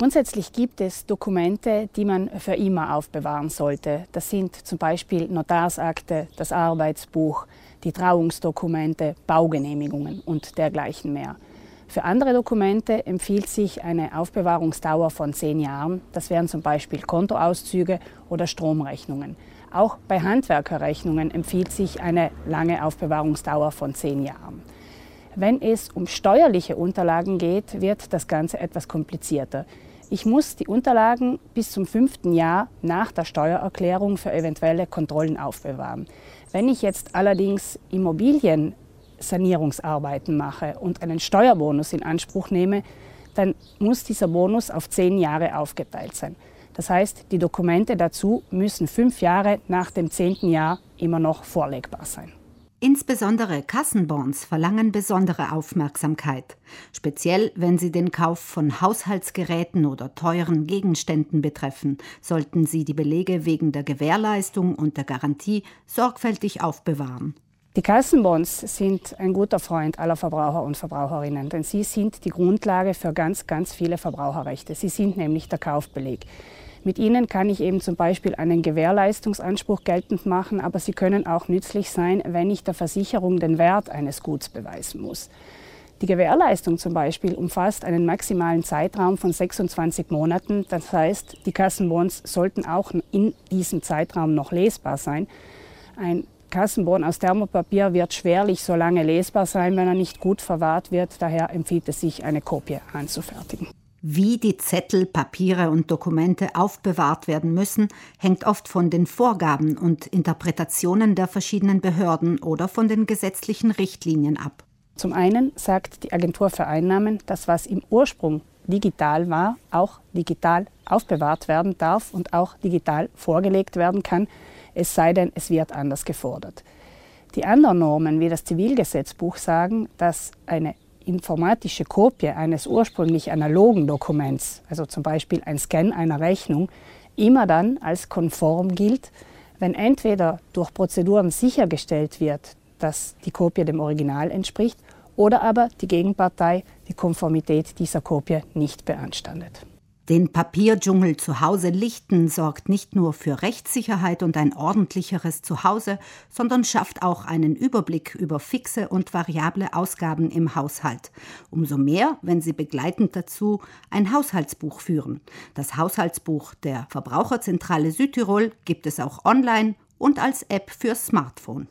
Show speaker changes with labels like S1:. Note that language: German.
S1: Grundsätzlich gibt es Dokumente, die man für immer aufbewahren sollte. Das sind zum Beispiel Notarsakte, das Arbeitsbuch, die Trauungsdokumente, Baugenehmigungen und dergleichen mehr. Für andere Dokumente empfiehlt sich eine Aufbewahrungsdauer von zehn Jahren. Das wären zum Beispiel Kontoauszüge oder Stromrechnungen. Auch bei Handwerkerrechnungen empfiehlt sich eine lange Aufbewahrungsdauer von zehn Jahren. Wenn es um steuerliche Unterlagen geht, wird das Ganze etwas komplizierter. Ich muss die Unterlagen bis zum fünften Jahr nach der Steuererklärung für eventuelle Kontrollen aufbewahren. Wenn ich jetzt allerdings Immobiliensanierungsarbeiten mache und einen Steuerbonus in Anspruch nehme, dann muss dieser Bonus auf zehn Jahre aufgeteilt sein. Das heißt, die Dokumente dazu müssen fünf Jahre nach dem zehnten Jahr immer noch vorlegbar sein.
S2: Insbesondere Kassenbonds verlangen besondere Aufmerksamkeit, speziell wenn sie den Kauf von Haushaltsgeräten oder teuren Gegenständen betreffen, sollten Sie die Belege wegen der Gewährleistung und der Garantie sorgfältig aufbewahren.
S1: Die Kassenbonds sind ein guter Freund aller Verbraucher und Verbraucherinnen, denn sie sind die Grundlage für ganz, ganz viele Verbraucherrechte. Sie sind nämlich der Kaufbeleg. Mit ihnen kann ich eben zum Beispiel einen Gewährleistungsanspruch geltend machen, aber sie können auch nützlich sein, wenn ich der Versicherung den Wert eines Guts beweisen muss. Die Gewährleistung zum Beispiel umfasst einen maximalen Zeitraum von 26 Monaten. Das heißt, die Kassenbons sollten auch in diesem Zeitraum noch lesbar sein. Ein Kassenbon aus Thermopapier wird schwerlich so lange lesbar sein, wenn er nicht gut verwahrt wird. Daher empfiehlt es sich, eine Kopie anzufertigen.
S2: Wie die Zettel, Papiere und Dokumente aufbewahrt werden müssen, hängt oft von den Vorgaben und Interpretationen der verschiedenen Behörden oder von den gesetzlichen Richtlinien ab.
S1: Zum einen sagt die Agentur für Einnahmen, dass was im Ursprung digital war, auch digital aufbewahrt werden darf und auch digital vorgelegt werden kann, es sei denn, es wird anders gefordert. Die anderen Normen wie das Zivilgesetzbuch sagen, dass eine informatische Kopie eines ursprünglich analogen Dokuments, also zum Beispiel ein Scan einer Rechnung, immer dann als konform gilt, wenn entweder durch Prozeduren sichergestellt wird, dass die Kopie dem Original entspricht, oder aber die Gegenpartei die Konformität dieser Kopie nicht beanstandet.
S2: Den Papierdschungel zu Hause lichten sorgt nicht nur für Rechtssicherheit und ein ordentlicheres Zuhause, sondern schafft auch einen Überblick über fixe und variable Ausgaben im Haushalt. Umso mehr, wenn Sie begleitend dazu ein Haushaltsbuch führen. Das Haushaltsbuch der Verbraucherzentrale Südtirol gibt es auch online und als App fürs Smartphone.